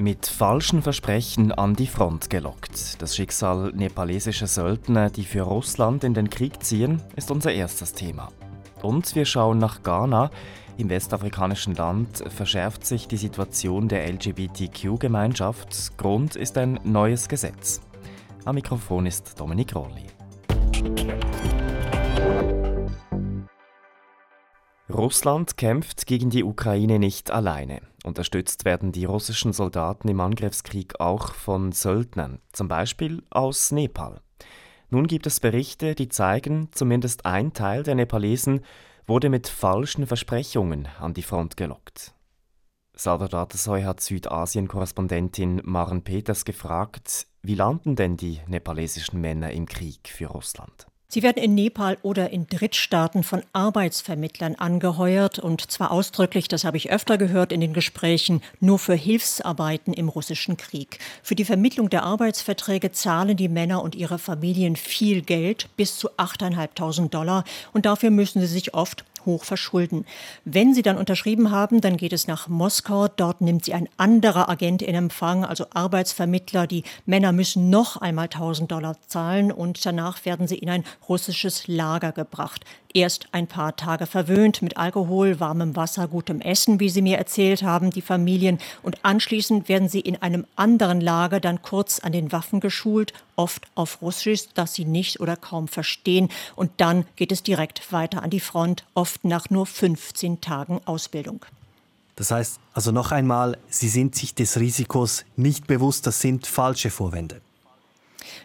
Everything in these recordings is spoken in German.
Mit falschen Versprechen an die Front gelockt. Das Schicksal nepalesischer Söldner, die für Russland in den Krieg ziehen, ist unser erstes Thema. Und wir schauen nach Ghana. Im westafrikanischen Land verschärft sich die Situation der LGBTQ-Gemeinschaft. Grund ist ein neues Gesetz. Am Mikrofon ist Dominik Rolli. Russland kämpft gegen die Ukraine nicht alleine. Unterstützt werden die russischen Soldaten im Angriffskrieg auch von Söldnern, zum Beispiel aus Nepal. Nun gibt es Berichte, die zeigen, zumindest ein Teil der Nepalesen wurde mit falschen Versprechungen an die Front gelockt. Salvador Tasoy hat Südasien-Korrespondentin Maren Peters gefragt, wie landen denn die nepalesischen Männer im Krieg für Russland? Sie werden in Nepal oder in Drittstaaten von Arbeitsvermittlern angeheuert und zwar ausdrücklich, das habe ich öfter gehört in den Gesprächen, nur für Hilfsarbeiten im russischen Krieg. Für die Vermittlung der Arbeitsverträge zahlen die Männer und ihre Familien viel Geld, bis zu 8.500 Dollar und dafür müssen sie sich oft hoch verschulden. Wenn sie dann unterschrieben haben, dann geht es nach Moskau. Dort nimmt sie ein anderer Agent in Empfang, also Arbeitsvermittler. Die Männer müssen noch einmal 1000 Dollar zahlen und danach werden sie in ein russisches Lager gebracht erst ein paar Tage verwöhnt mit Alkohol, warmem Wasser, gutem Essen, wie sie mir erzählt haben, die Familien. Und anschließend werden sie in einem anderen Lager dann kurz an den Waffen geschult, oft auf Russisch, das sie nicht oder kaum verstehen. Und dann geht es direkt weiter an die Front, oft nach nur 15 Tagen Ausbildung. Das heißt also noch einmal, Sie sind sich des Risikos nicht bewusst, das sind falsche Vorwände.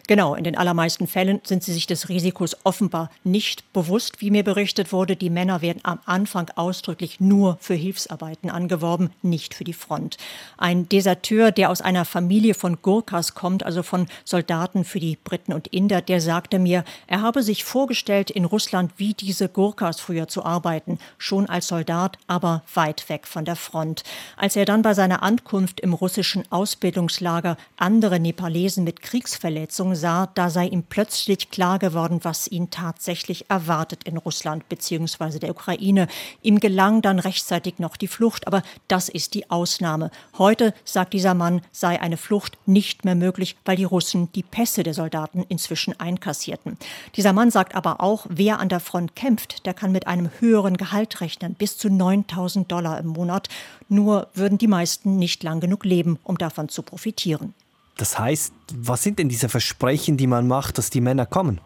Genau, in den allermeisten Fällen sind sie sich des Risikos offenbar nicht bewusst. Wie mir berichtet wurde, die Männer werden am Anfang ausdrücklich nur für Hilfsarbeiten angeworben, nicht für die Front. Ein Deserteur, der aus einer Familie von Gurkhas kommt, also von Soldaten für die Briten und Inder, der sagte mir, er habe sich vorgestellt, in Russland wie diese Gurkhas früher zu arbeiten, schon als Soldat, aber weit weg von der Front. Als er dann bei seiner Ankunft im russischen Ausbildungslager andere Nepalesen mit Kriegsverletzungen sah, da sei ihm plötzlich klar geworden, was ihn tatsächlich erwartet in Russland bzw. der Ukraine. Ihm gelang dann rechtzeitig noch die Flucht, aber das ist die Ausnahme. Heute, sagt dieser Mann, sei eine Flucht nicht mehr möglich, weil die Russen die Pässe der Soldaten inzwischen einkassierten. Dieser Mann sagt aber auch, wer an der Front kämpft, der kann mit einem höheren Gehalt rechnen, bis zu 9000 Dollar im Monat. Nur würden die meisten nicht lang genug leben, um davon zu profitieren. Das heißt, was sind denn diese Versprechen, die man macht, dass die Männer kommen?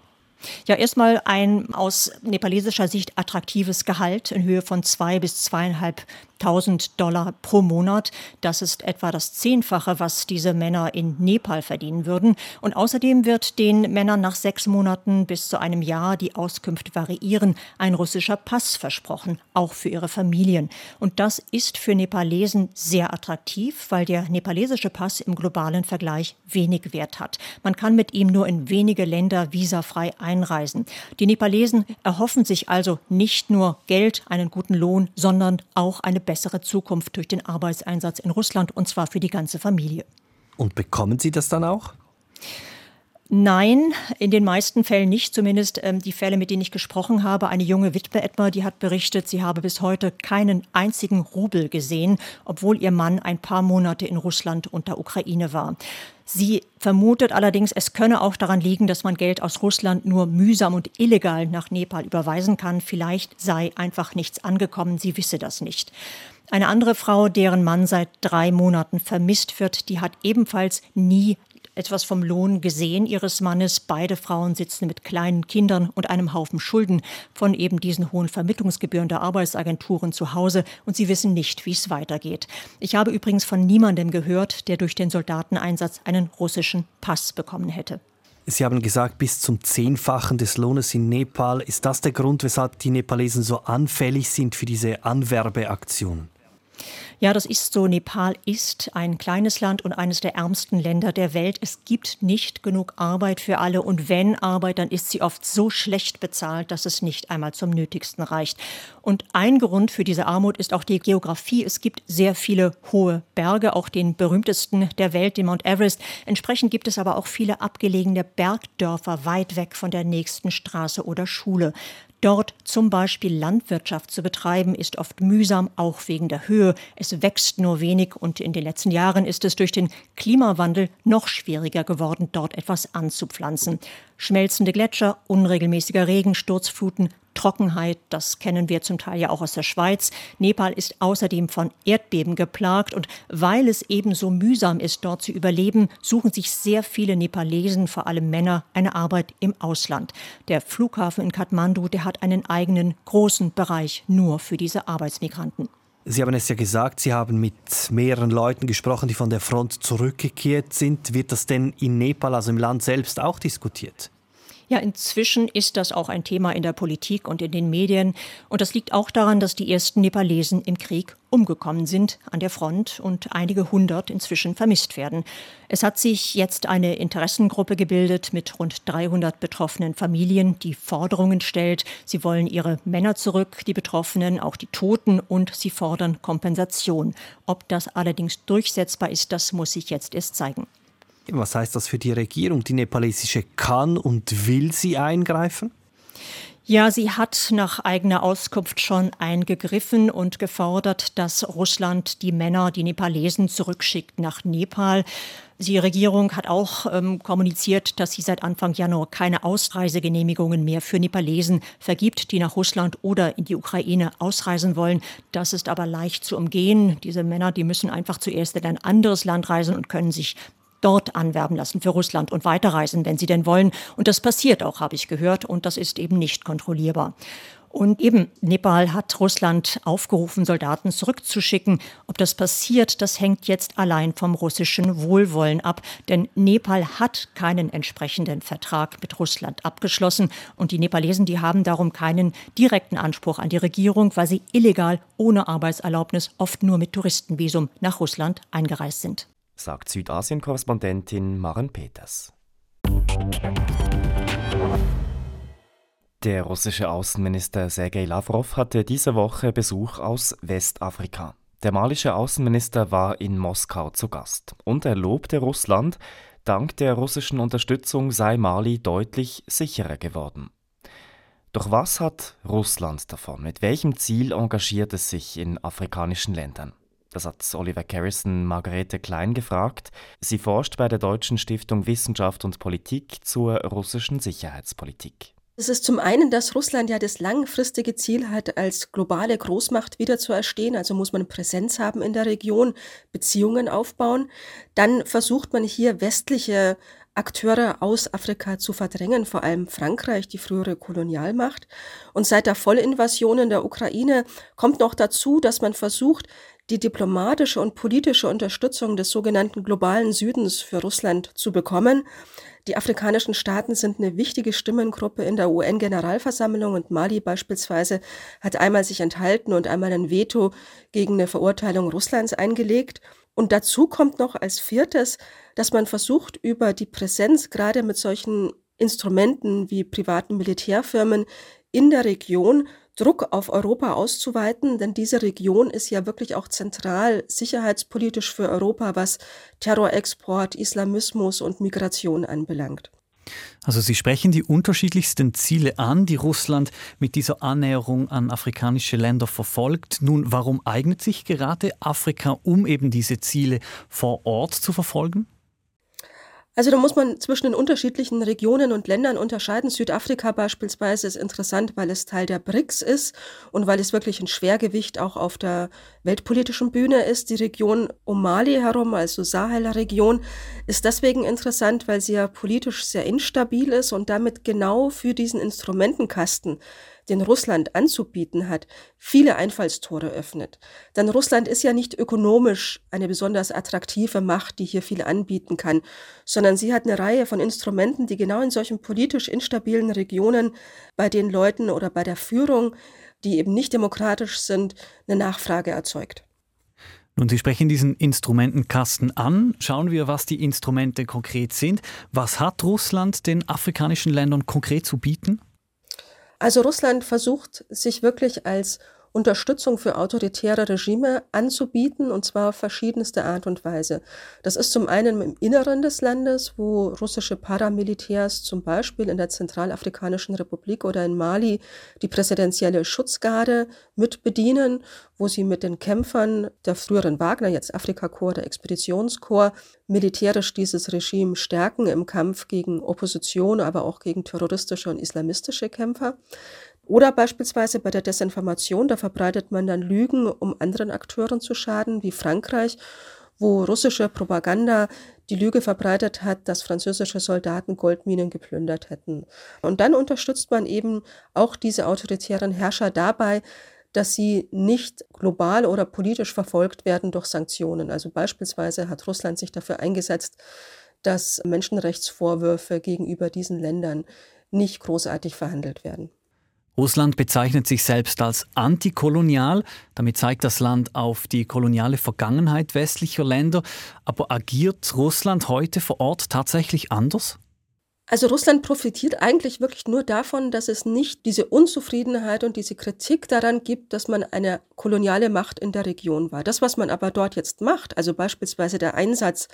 Ja, erstmal ein aus nepalesischer Sicht attraktives Gehalt in Höhe von zwei bis zweieinhalb 1000 Dollar pro Monat. Das ist etwa das Zehnfache, was diese Männer in Nepal verdienen würden. Und außerdem wird den Männern nach sechs Monaten bis zu einem Jahr, die Auskünfte variieren, ein russischer Pass versprochen, auch für ihre Familien. Und das ist für Nepalesen sehr attraktiv, weil der nepalesische Pass im globalen Vergleich wenig Wert hat. Man kann mit ihm nur in wenige Länder visafrei einreisen. Die Nepalesen erhoffen sich also nicht nur Geld, einen guten Lohn, sondern auch eine bessere Zukunft durch den Arbeitseinsatz in Russland und zwar für die ganze Familie. Und bekommen Sie das dann auch? Nein, in den meisten Fällen nicht. Zumindest ähm, die Fälle, mit denen ich gesprochen habe. Eine junge Witwe etwa, die hat berichtet, sie habe bis heute keinen einzigen Rubel gesehen, obwohl ihr Mann ein paar Monate in Russland und der Ukraine war. Sie vermutet allerdings, es könne auch daran liegen, dass man Geld aus Russland nur mühsam und illegal nach Nepal überweisen kann. Vielleicht sei einfach nichts angekommen, sie wisse das nicht. Eine andere Frau, deren Mann seit drei Monaten vermisst wird, die hat ebenfalls nie etwas vom Lohn gesehen ihres Mannes. Beide Frauen sitzen mit kleinen Kindern und einem Haufen Schulden von eben diesen hohen Vermittlungsgebühren der Arbeitsagenturen zu Hause und sie wissen nicht, wie es weitergeht. Ich habe übrigens von niemandem gehört, der durch den Soldateneinsatz einen russischen Pass bekommen hätte. Sie haben gesagt, bis zum Zehnfachen des Lohnes in Nepal. Ist das der Grund, weshalb die Nepalesen so anfällig sind für diese Anwerbeaktionen? Ja, das ist so. Nepal ist ein kleines Land und eines der ärmsten Länder der Welt. Es gibt nicht genug Arbeit für alle und wenn Arbeit, dann ist sie oft so schlecht bezahlt, dass es nicht einmal zum Nötigsten reicht. Und ein Grund für diese Armut ist auch die Geografie. Es gibt sehr viele hohe Berge, auch den berühmtesten der Welt, den Mount Everest. Entsprechend gibt es aber auch viele abgelegene Bergdörfer weit weg von der nächsten Straße oder Schule. Dort zum Beispiel Landwirtschaft zu betreiben, ist oft mühsam, auch wegen der Höhe. Es wächst nur wenig und in den letzten Jahren ist es durch den Klimawandel noch schwieriger geworden, dort etwas anzupflanzen. Schmelzende Gletscher, unregelmäßiger Regen, Sturzfluten, Trockenheit, das kennen wir zum Teil ja auch aus der Schweiz. Nepal ist außerdem von Erdbeben geplagt und weil es eben so mühsam ist, dort zu überleben, suchen sich sehr viele Nepalesen, vor allem Männer, eine Arbeit im Ausland. Der Flughafen in Kathmandu, der hat einen eigenen großen Bereich nur für diese Arbeitsmigranten. Sie haben es ja gesagt, Sie haben mit mehreren Leuten gesprochen, die von der Front zurückgekehrt sind. Wird das denn in Nepal, also im Land selbst, auch diskutiert? Ja, inzwischen ist das auch ein Thema in der Politik und in den Medien. Und das liegt auch daran, dass die ersten Nepalesen im Krieg umgekommen sind an der Front und einige hundert inzwischen vermisst werden. Es hat sich jetzt eine Interessengruppe gebildet mit rund 300 betroffenen Familien, die Forderungen stellt. Sie wollen ihre Männer zurück, die Betroffenen, auch die Toten und sie fordern Kompensation. Ob das allerdings durchsetzbar ist, das muss sich jetzt erst zeigen. Was heißt das für die Regierung? Die nepalesische kann und will sie eingreifen? Ja, sie hat nach eigener Auskunft schon eingegriffen und gefordert, dass Russland die Männer, die Nepalesen, zurückschickt nach Nepal. Die Regierung hat auch ähm, kommuniziert, dass sie seit Anfang Januar keine Ausreisegenehmigungen mehr für Nepalesen vergibt, die nach Russland oder in die Ukraine ausreisen wollen. Das ist aber leicht zu umgehen. Diese Männer, die müssen einfach zuerst in ein anderes Land reisen und können sich dort anwerben lassen für Russland und weiterreisen, wenn sie denn wollen. Und das passiert auch, habe ich gehört, und das ist eben nicht kontrollierbar. Und eben Nepal hat Russland aufgerufen, Soldaten zurückzuschicken. Ob das passiert, das hängt jetzt allein vom russischen Wohlwollen ab. Denn Nepal hat keinen entsprechenden Vertrag mit Russland abgeschlossen. Und die Nepalesen, die haben darum keinen direkten Anspruch an die Regierung, weil sie illegal ohne Arbeitserlaubnis oft nur mit Touristenvisum nach Russland eingereist sind sagt Südasien-Korrespondentin Maren Peters. Der russische Außenminister Sergei Lavrov hatte diese Woche Besuch aus Westafrika. Der malische Außenminister war in Moskau zu Gast und er lobte Russland, dank der russischen Unterstützung sei Mali deutlich sicherer geworden. Doch was hat Russland davon? Mit welchem Ziel engagiert es sich in afrikanischen Ländern? Das hat Oliver Carrison Margarete Klein gefragt. Sie forscht bei der Deutschen Stiftung Wissenschaft und Politik zur russischen Sicherheitspolitik. Es ist zum einen, dass Russland ja das langfristige Ziel hat, als globale Großmacht wieder zu erstehen. Also muss man Präsenz haben in der Region, Beziehungen aufbauen. Dann versucht man hier westliche Akteure aus Afrika zu verdrängen, vor allem Frankreich, die frühere Kolonialmacht. Und seit der Vollinvasion in der Ukraine kommt noch dazu, dass man versucht, die diplomatische und politische Unterstützung des sogenannten globalen Südens für Russland zu bekommen. Die afrikanischen Staaten sind eine wichtige Stimmengruppe in der UN-Generalversammlung und Mali beispielsweise hat einmal sich enthalten und einmal ein Veto gegen eine Verurteilung Russlands eingelegt. Und dazu kommt noch als viertes, dass man versucht, über die Präsenz gerade mit solchen Instrumenten wie privaten Militärfirmen in der Region Druck auf Europa auszuweiten, denn diese Region ist ja wirklich auch zentral sicherheitspolitisch für Europa, was Terrorexport, Islamismus und Migration anbelangt. Also Sie sprechen die unterschiedlichsten Ziele an, die Russland mit dieser Annäherung an afrikanische Länder verfolgt. Nun, warum eignet sich gerade Afrika, um eben diese Ziele vor Ort zu verfolgen? Also da muss man zwischen den unterschiedlichen Regionen und Ländern unterscheiden. Südafrika beispielsweise ist interessant, weil es Teil der BRICS ist und weil es wirklich ein Schwergewicht auch auf der weltpolitischen Bühne ist. Die Region um Mali herum, also Sahel-Region, ist deswegen interessant, weil sie ja politisch sehr instabil ist und damit genau für diesen Instrumentenkasten den Russland anzubieten hat, viele Einfallstore öffnet. Denn Russland ist ja nicht ökonomisch eine besonders attraktive Macht, die hier viel anbieten kann, sondern sie hat eine Reihe von Instrumenten, die genau in solchen politisch instabilen Regionen bei den Leuten oder bei der Führung, die eben nicht demokratisch sind, eine Nachfrage erzeugt. Nun, Sie sprechen diesen Instrumentenkasten an. Schauen wir, was die Instrumente konkret sind. Was hat Russland den afrikanischen Ländern konkret zu bieten? Also Russland versucht sich wirklich als Unterstützung für autoritäre Regime anzubieten, und zwar auf verschiedenste Art und Weise. Das ist zum einen im Inneren des Landes, wo russische Paramilitärs zum Beispiel in der Zentralafrikanischen Republik oder in Mali die präsidentielle Schutzgarde mit bedienen, wo sie mit den Kämpfern der früheren Wagner, jetzt Afrikakorps, der Expeditionskorps, militärisch dieses Regime stärken im Kampf gegen Opposition, aber auch gegen terroristische und islamistische Kämpfer. Oder beispielsweise bei der Desinformation, da verbreitet man dann Lügen, um anderen Akteuren zu schaden, wie Frankreich, wo russische Propaganda die Lüge verbreitet hat, dass französische Soldaten Goldminen geplündert hätten. Und dann unterstützt man eben auch diese autoritären Herrscher dabei, dass sie nicht global oder politisch verfolgt werden durch Sanktionen. Also beispielsweise hat Russland sich dafür eingesetzt, dass Menschenrechtsvorwürfe gegenüber diesen Ländern nicht großartig verhandelt werden. Russland bezeichnet sich selbst als antikolonial. Damit zeigt das Land auf die koloniale Vergangenheit westlicher Länder. Aber agiert Russland heute vor Ort tatsächlich anders? Also Russland profitiert eigentlich wirklich nur davon, dass es nicht diese Unzufriedenheit und diese Kritik daran gibt, dass man eine koloniale Macht in der Region war. Das, was man aber dort jetzt macht, also beispielsweise der Einsatz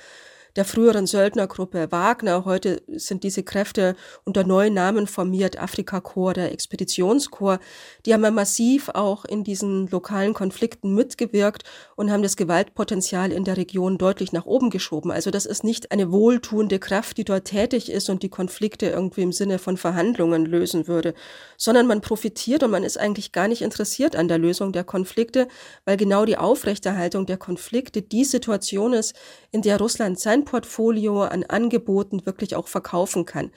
der früheren Söldnergruppe Wagner. Heute sind diese Kräfte unter neuen Namen formiert, Afrikakorps, der Expeditionskorps. Die haben ja massiv auch in diesen lokalen Konflikten mitgewirkt und haben das Gewaltpotenzial in der Region deutlich nach oben geschoben. Also das ist nicht eine wohltuende Kraft, die dort tätig ist und die Konflikte irgendwie im Sinne von Verhandlungen lösen würde, sondern man profitiert und man ist eigentlich gar nicht interessiert an der Lösung der Konflikte, weil genau die Aufrechterhaltung der Konflikte die Situation ist, in der Russland sein Portfolio an Angeboten wirklich auch verkaufen kann.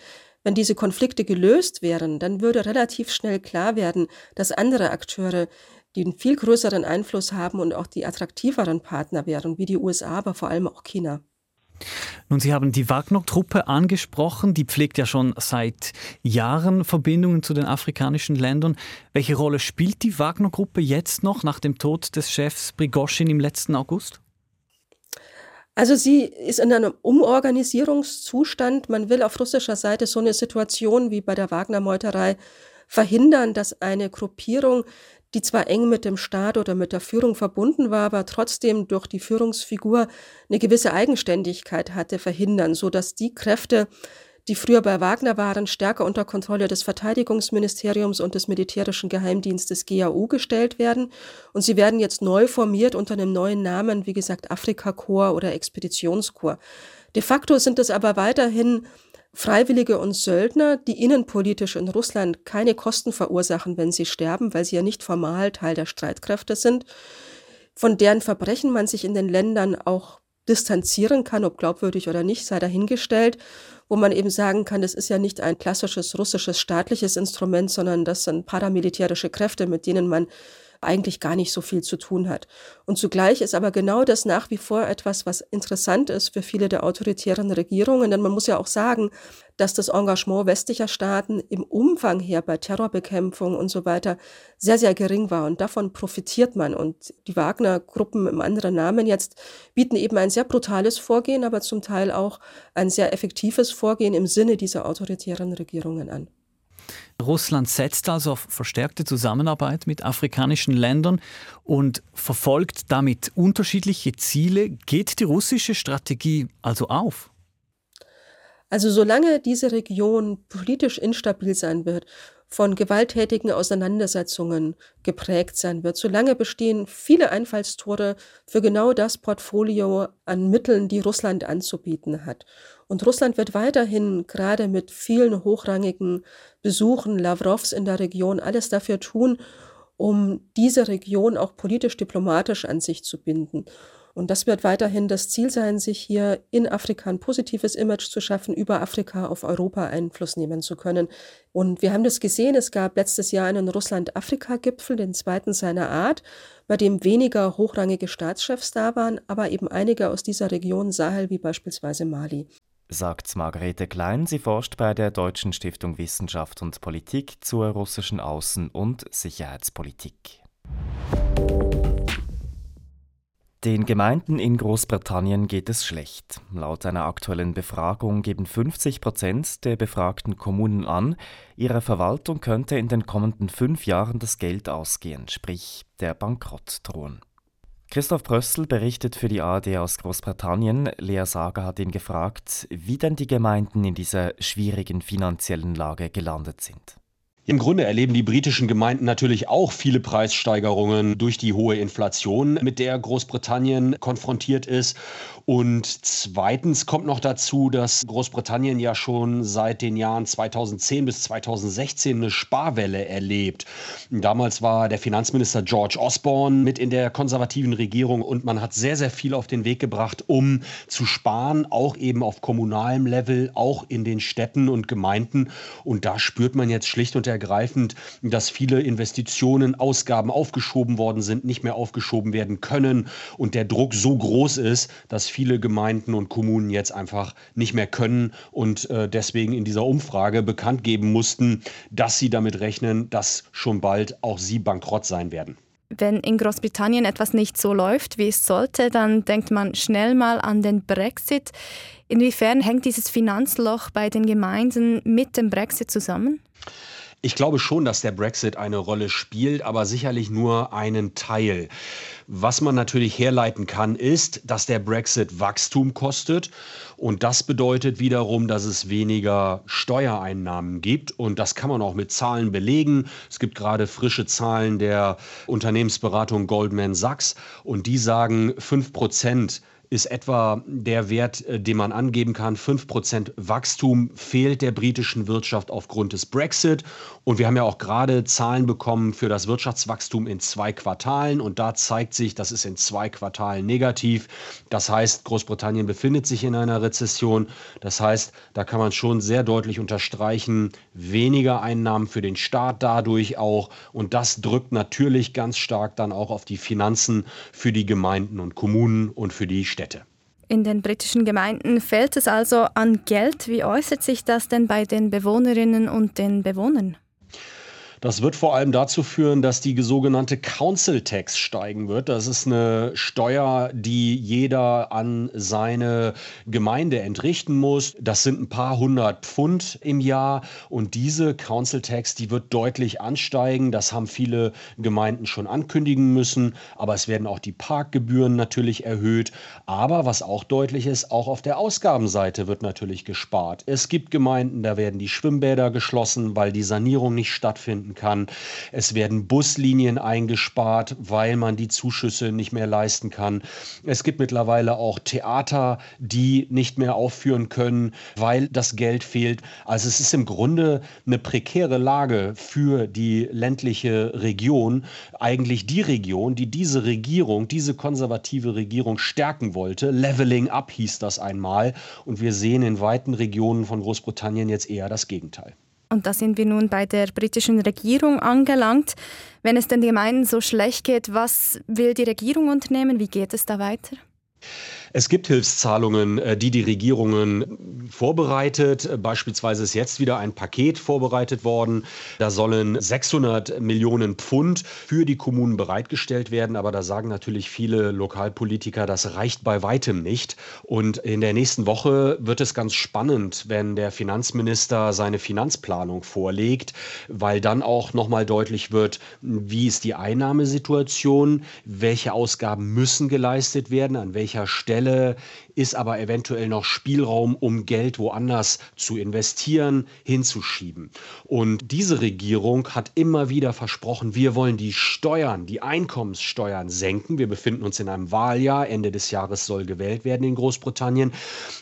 Wenn diese Konflikte gelöst wären, dann würde relativ schnell klar werden, dass andere Akteure, die einen viel größeren Einfluss haben und auch die attraktiveren Partner wären, wie die USA, aber vor allem auch China. Nun, Sie haben die Wagner-Truppe angesprochen. Die pflegt ja schon seit Jahren Verbindungen zu den afrikanischen Ländern. Welche Rolle spielt die Wagner-Gruppe jetzt noch nach dem Tod des Chefs Prigoschin im letzten August? Also sie ist in einem Umorganisierungszustand. Man will auf russischer Seite so eine Situation wie bei der Wagner-Meuterei verhindern, dass eine Gruppierung, die zwar eng mit dem Staat oder mit der Führung verbunden war, aber trotzdem durch die Führungsfigur eine gewisse Eigenständigkeit hatte, verhindern, so dass die Kräfte, die früher bei Wagner waren, stärker unter Kontrolle des Verteidigungsministeriums und des militärischen Geheimdienstes GAU gestellt werden. Und sie werden jetzt neu formiert unter einem neuen Namen, wie gesagt, Afrika-Korps oder Expeditionskorps. De facto sind es aber weiterhin Freiwillige und Söldner, die innenpolitisch in Russland keine Kosten verursachen, wenn sie sterben, weil sie ja nicht formal Teil der Streitkräfte sind, von deren Verbrechen man sich in den Ländern auch distanzieren kann, ob glaubwürdig oder nicht, sei dahingestellt wo man eben sagen kann, das ist ja nicht ein klassisches russisches staatliches Instrument, sondern das sind paramilitärische Kräfte, mit denen man eigentlich gar nicht so viel zu tun hat. Und zugleich ist aber genau das nach wie vor etwas, was interessant ist für viele der autoritären Regierungen, denn man muss ja auch sagen, dass das Engagement westlicher Staaten im Umfang her bei Terrorbekämpfung und so weiter sehr, sehr gering war. Und davon profitiert man. Und die Wagner-Gruppen im anderen Namen jetzt bieten eben ein sehr brutales Vorgehen, aber zum Teil auch ein sehr effektives Vorgehen im Sinne dieser autoritären Regierungen an. Russland setzt also auf verstärkte Zusammenarbeit mit afrikanischen Ländern und verfolgt damit unterschiedliche Ziele. Geht die russische Strategie also auf? Also solange diese Region politisch instabil sein wird, von gewalttätigen Auseinandersetzungen geprägt sein wird, solange bestehen viele Einfallstore für genau das Portfolio an Mitteln, die Russland anzubieten hat. Und Russland wird weiterhin gerade mit vielen hochrangigen Besuchen Lavrovs in der Region alles dafür tun, um diese Region auch politisch-diplomatisch an sich zu binden. Und das wird weiterhin das Ziel sein, sich hier in Afrika ein positives Image zu schaffen, über Afrika auf Europa Einfluss nehmen zu können. Und wir haben das gesehen, es gab letztes Jahr einen Russland-Afrika-Gipfel, den zweiten seiner Art, bei dem weniger hochrangige Staatschefs da waren, aber eben einige aus dieser Region Sahel, wie beispielsweise Mali sagt Margarete Klein. Sie forscht bei der Deutschen Stiftung Wissenschaft und Politik zur russischen Außen- und Sicherheitspolitik. Den Gemeinden in Großbritannien geht es schlecht. Laut einer aktuellen Befragung geben 50 Prozent der befragten Kommunen an, ihrer Verwaltung könnte in den kommenden fünf Jahren das Geld ausgehen, sprich der Bankrott drohen. Christoph Brössel berichtet für die ARD aus Großbritannien. Lea Sager hat ihn gefragt, wie denn die Gemeinden in dieser schwierigen finanziellen Lage gelandet sind. Im Grunde erleben die britischen Gemeinden natürlich auch viele Preissteigerungen durch die hohe Inflation, mit der Großbritannien konfrontiert ist. Und zweitens kommt noch dazu, dass Großbritannien ja schon seit den Jahren 2010 bis 2016 eine Sparwelle erlebt. Damals war der Finanzminister George Osborne mit in der konservativen Regierung und man hat sehr, sehr viel auf den Weg gebracht, um zu sparen, auch eben auf kommunalem Level, auch in den Städten und Gemeinden. Und da spürt man jetzt schlicht und ergreifend, dass viele Investitionen, Ausgaben aufgeschoben worden sind, nicht mehr aufgeschoben werden können und der Druck so groß ist, dass viele Gemeinden und Kommunen jetzt einfach nicht mehr können und äh, deswegen in dieser Umfrage bekannt geben mussten, dass sie damit rechnen, dass schon bald auch sie bankrott sein werden. Wenn in Großbritannien etwas nicht so läuft, wie es sollte, dann denkt man schnell mal an den Brexit. Inwiefern hängt dieses Finanzloch bei den Gemeinden mit dem Brexit zusammen? Ich glaube schon, dass der Brexit eine Rolle spielt, aber sicherlich nur einen Teil. Was man natürlich herleiten kann, ist, dass der Brexit Wachstum kostet und das bedeutet wiederum, dass es weniger Steuereinnahmen gibt und das kann man auch mit Zahlen belegen. Es gibt gerade frische Zahlen der Unternehmensberatung Goldman Sachs und die sagen, 5 Prozent ist etwa der Wert, äh, den man angeben kann. 5% Wachstum fehlt der britischen Wirtschaft aufgrund des Brexit. Und wir haben ja auch gerade Zahlen bekommen für das Wirtschaftswachstum in zwei Quartalen. Und da zeigt sich, das ist in zwei Quartalen negativ. Das heißt, Großbritannien befindet sich in einer Rezession. Das heißt, da kann man schon sehr deutlich unterstreichen, weniger Einnahmen für den Staat dadurch auch. Und das drückt natürlich ganz stark dann auch auf die Finanzen für die Gemeinden und Kommunen und für die Städte. Städte. In den britischen Gemeinden fehlt es also an Geld. Wie äußert sich das denn bei den Bewohnerinnen und den Bewohnern? Das wird vor allem dazu führen, dass die sogenannte Council Tax steigen wird. Das ist eine Steuer, die jeder an seine Gemeinde entrichten muss. Das sind ein paar hundert Pfund im Jahr und diese Council Tax, die wird deutlich ansteigen. Das haben viele Gemeinden schon ankündigen müssen, aber es werden auch die Parkgebühren natürlich erhöht. Aber was auch deutlich ist, auch auf der Ausgabenseite wird natürlich gespart. Es gibt Gemeinden, da werden die Schwimmbäder geschlossen, weil die Sanierung nicht stattfindet stattfinden kann. Es werden Buslinien eingespart, weil man die Zuschüsse nicht mehr leisten kann. Es gibt mittlerweile auch Theater, die nicht mehr aufführen können, weil das Geld fehlt. Also es ist im Grunde eine prekäre Lage für die ländliche Region, eigentlich die Region, die diese Regierung, diese konservative Regierung stärken wollte. Leveling up hieß das einmal. Und wir sehen in weiten Regionen von Großbritannien jetzt eher das Gegenteil. Und da sind wir nun bei der britischen Regierung angelangt. Wenn es den Gemeinden so schlecht geht, was will die Regierung unternehmen? Wie geht es da weiter? Es gibt Hilfszahlungen, äh, die die Regierungen vorbereitet. Beispielsweise ist jetzt wieder ein Paket vorbereitet worden. Da sollen 600 Millionen Pfund für die Kommunen bereitgestellt werden. Aber da sagen natürlich viele Lokalpolitiker, das reicht bei weitem nicht. Und in der nächsten Woche wird es ganz spannend, wenn der Finanzminister seine Finanzplanung vorlegt, weil dann auch nochmal deutlich wird, wie ist die Einnahmesituation, welche Ausgaben müssen geleistet werden, an welcher Stelle Stelle ist aber eventuell noch Spielraum, um Geld woanders zu investieren, hinzuschieben. Und diese Regierung hat immer wieder versprochen, wir wollen die Steuern, die Einkommenssteuern senken. Wir befinden uns in einem Wahljahr. Ende des Jahres soll gewählt werden in Großbritannien.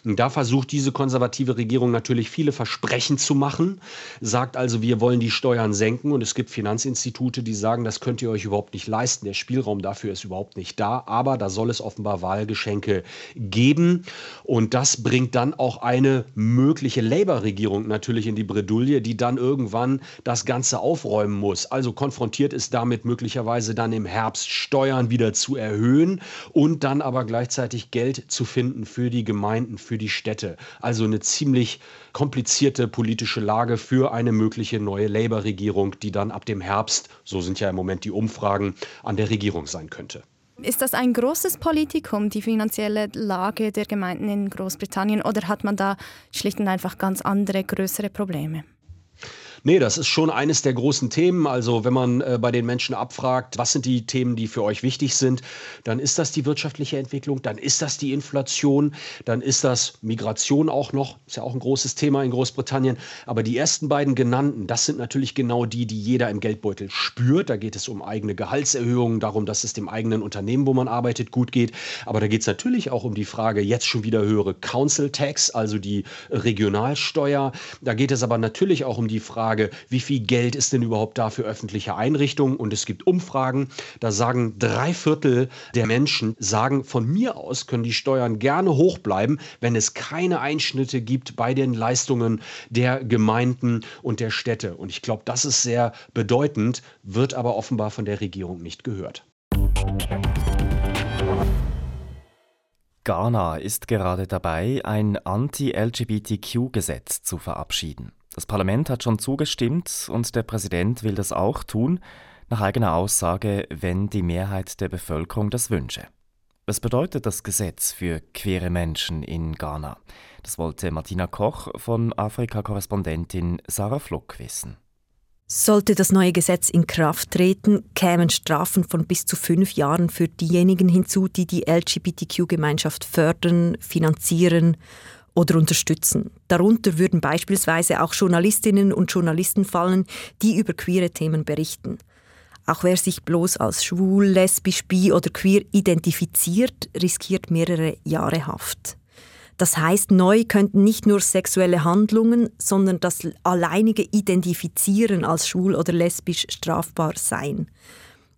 Und da versucht diese konservative Regierung natürlich viele Versprechen zu machen, sagt also, wir wollen die Steuern senken. Und es gibt Finanzinstitute, die sagen, das könnt ihr euch überhaupt nicht leisten. Der Spielraum dafür ist überhaupt nicht da. Aber da soll es offenbar Wahlgeschenke geben. Und das bringt dann auch eine mögliche Labour-Regierung natürlich in die Bredouille, die dann irgendwann das Ganze aufräumen muss. Also konfrontiert ist damit möglicherweise dann im Herbst Steuern wieder zu erhöhen und dann aber gleichzeitig Geld zu finden für die Gemeinden, für die Städte. Also eine ziemlich komplizierte politische Lage für eine mögliche neue Labour-Regierung, die dann ab dem Herbst, so sind ja im Moment die Umfragen, an der Regierung sein könnte. Ist das ein großes Politikum, die finanzielle Lage der Gemeinden in Großbritannien, oder hat man da schlicht und einfach ganz andere, größere Probleme? Nee, das ist schon eines der großen Themen. Also wenn man äh, bei den Menschen abfragt, was sind die Themen, die für euch wichtig sind, dann ist das die wirtschaftliche Entwicklung, dann ist das die Inflation, dann ist das Migration auch noch, ist ja auch ein großes Thema in Großbritannien. Aber die ersten beiden genannten, das sind natürlich genau die, die jeder im Geldbeutel spürt. Da geht es um eigene Gehaltserhöhungen, darum, dass es dem eigenen Unternehmen, wo man arbeitet, gut geht. Aber da geht es natürlich auch um die Frage, jetzt schon wieder höhere Council Tax, also die Regionalsteuer. Da geht es aber natürlich auch um die Frage, Frage, wie viel Geld ist denn überhaupt da für öffentliche Einrichtungen? Und es gibt Umfragen, da sagen drei Viertel der Menschen, sagen, von mir aus können die Steuern gerne hoch bleiben, wenn es keine Einschnitte gibt bei den Leistungen der Gemeinden und der Städte. Und ich glaube, das ist sehr bedeutend, wird aber offenbar von der Regierung nicht gehört. Ghana ist gerade dabei, ein Anti-LGBTQ-Gesetz zu verabschieden. Das Parlament hat schon zugestimmt und der Präsident will das auch tun, nach eigener Aussage, wenn die Mehrheit der Bevölkerung das wünsche. Was bedeutet das Gesetz für queere Menschen in Ghana? Das wollte Martina Koch von Afrika-Korrespondentin Sarah Fluck wissen. Sollte das neue Gesetz in Kraft treten, kämen Strafen von bis zu fünf Jahren für diejenigen hinzu, die die LGBTQ-Gemeinschaft fördern, finanzieren oder unterstützen. Darunter würden beispielsweise auch Journalistinnen und Journalisten fallen, die über queere Themen berichten. Auch wer sich bloß als schwul, lesbisch, bi oder queer identifiziert, riskiert mehrere Jahre Haft. Das heißt, neu könnten nicht nur sexuelle Handlungen, sondern das alleinige Identifizieren als schwul oder lesbisch strafbar sein.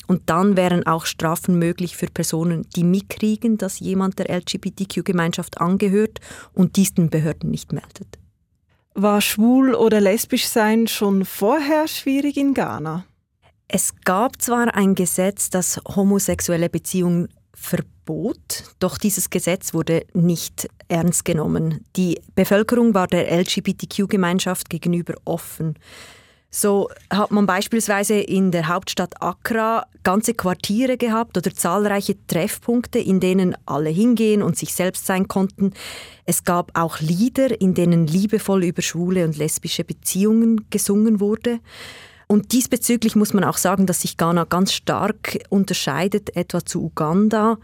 Und dann wären auch Strafen möglich für Personen, die mitkriegen, dass jemand der LGBTQ-Gemeinschaft angehört und dies den Behörden nicht meldet. War schwul oder lesbisch sein schon vorher schwierig in Ghana? Es gab zwar ein Gesetz, das homosexuelle Beziehungen verbot, doch dieses Gesetz wurde nicht ernst genommen. Die Bevölkerung war der LGBTQ-Gemeinschaft gegenüber offen. So hat man beispielsweise in der Hauptstadt Accra ganze Quartiere gehabt oder zahlreiche Treffpunkte, in denen alle hingehen und sich selbst sein konnten. Es gab auch Lieder, in denen liebevoll über schwule und lesbische Beziehungen gesungen wurde. Und diesbezüglich muss man auch sagen, dass sich Ghana ganz stark unterscheidet, etwa zu Uganda,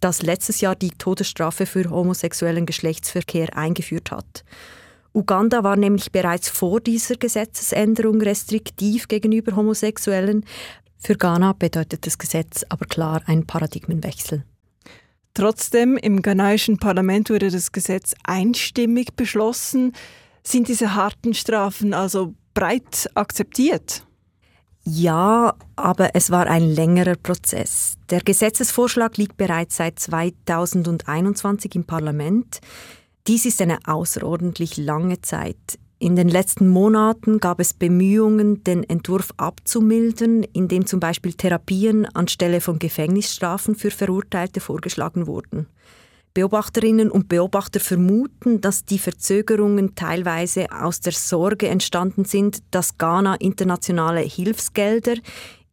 das letztes Jahr die Todesstrafe für homosexuellen Geschlechtsverkehr eingeführt hat. Uganda war nämlich bereits vor dieser Gesetzesänderung restriktiv gegenüber Homosexuellen. Für Ghana bedeutet das Gesetz aber klar einen Paradigmenwechsel. Trotzdem, im ghanaischen Parlament wurde das Gesetz einstimmig beschlossen. Sind diese harten Strafen also breit akzeptiert? Ja, aber es war ein längerer Prozess. Der Gesetzesvorschlag liegt bereits seit 2021 im Parlament. Dies ist eine außerordentlich lange Zeit. In den letzten Monaten gab es Bemühungen, den Entwurf abzumildern, indem zum Beispiel Therapien anstelle von Gefängnisstrafen für Verurteilte vorgeschlagen wurden. Beobachterinnen und Beobachter vermuten, dass die Verzögerungen teilweise aus der Sorge entstanden sind, dass Ghana internationale Hilfsgelder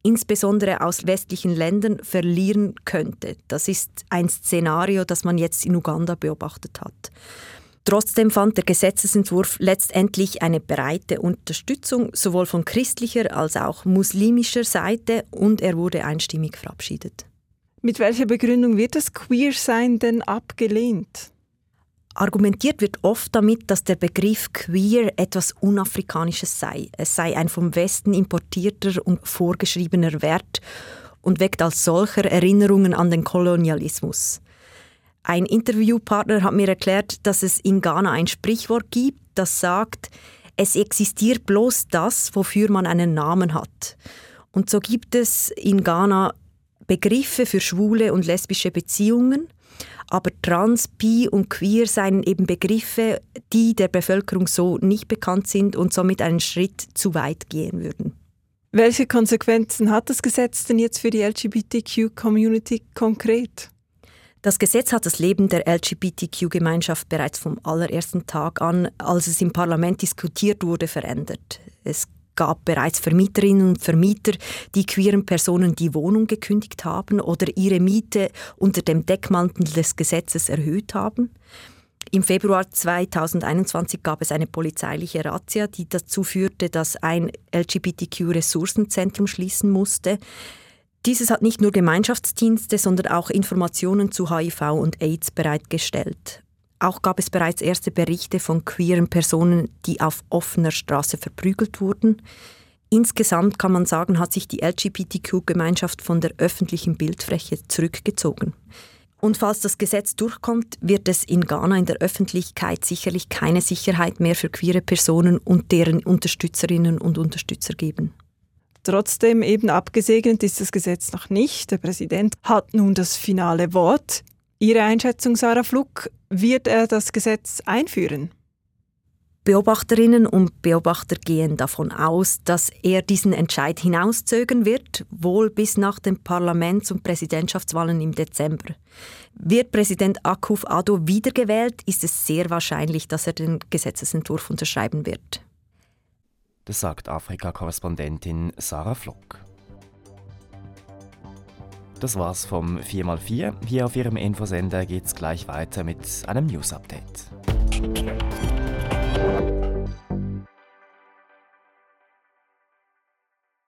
insbesondere aus westlichen Ländern verlieren könnte. Das ist ein Szenario, das man jetzt in Uganda beobachtet hat. Trotzdem fand der Gesetzesentwurf letztendlich eine breite Unterstützung sowohl von christlicher als auch muslimischer Seite und er wurde einstimmig verabschiedet. Mit welcher Begründung wird das Queersein denn abgelehnt? Argumentiert wird oft damit, dass der Begriff queer etwas Unafrikanisches sei. Es sei ein vom Westen importierter und vorgeschriebener Wert und weckt als solcher Erinnerungen an den Kolonialismus. Ein Interviewpartner hat mir erklärt, dass es in Ghana ein Sprichwort gibt, das sagt, es existiert bloß das, wofür man einen Namen hat. Und so gibt es in Ghana Begriffe für schwule und lesbische Beziehungen, aber trans, bi und queer seien eben Begriffe, die der Bevölkerung so nicht bekannt sind und somit einen Schritt zu weit gehen würden. Welche Konsequenzen hat das Gesetz denn jetzt für die LGBTQ-Community konkret? Das Gesetz hat das Leben der LGBTQ-Gemeinschaft bereits vom allerersten Tag an, als es im Parlament diskutiert wurde, verändert. Es gab bereits Vermieterinnen und Vermieter, die queeren Personen die Wohnung gekündigt haben oder ihre Miete unter dem Deckmantel des Gesetzes erhöht haben. Im Februar 2021 gab es eine polizeiliche Razzia, die dazu führte, dass ein LGBTQ-Ressourcenzentrum schließen musste. Dieses hat nicht nur Gemeinschaftsdienste, sondern auch Informationen zu HIV und AIDS bereitgestellt. Auch gab es bereits erste Berichte von queeren Personen, die auf offener Straße verprügelt wurden. Insgesamt kann man sagen, hat sich die LGBTQ-Gemeinschaft von der öffentlichen Bildfläche zurückgezogen. Und falls das Gesetz durchkommt, wird es in Ghana in der Öffentlichkeit sicherlich keine Sicherheit mehr für queere Personen und deren Unterstützerinnen und Unterstützer geben. Trotzdem eben abgesegnet ist das Gesetz noch nicht. Der Präsident hat nun das finale Wort. Ihre Einschätzung, Sarah Fluck, wird er das Gesetz einführen? Beobachterinnen und Beobachter gehen davon aus, dass er diesen Entscheid hinauszögern wird, wohl bis nach den Parlaments- und Präsidentschaftswahlen im Dezember. Wird Präsident Akuf Addo wiedergewählt, ist es sehr wahrscheinlich, dass er den Gesetzesentwurf unterschreiben wird. Das sagt Afrika-Korrespondentin Sarah Flock. Das war's vom 4x4. Hier auf Ihrem Infosender geht's gleich weiter mit einem News-Update.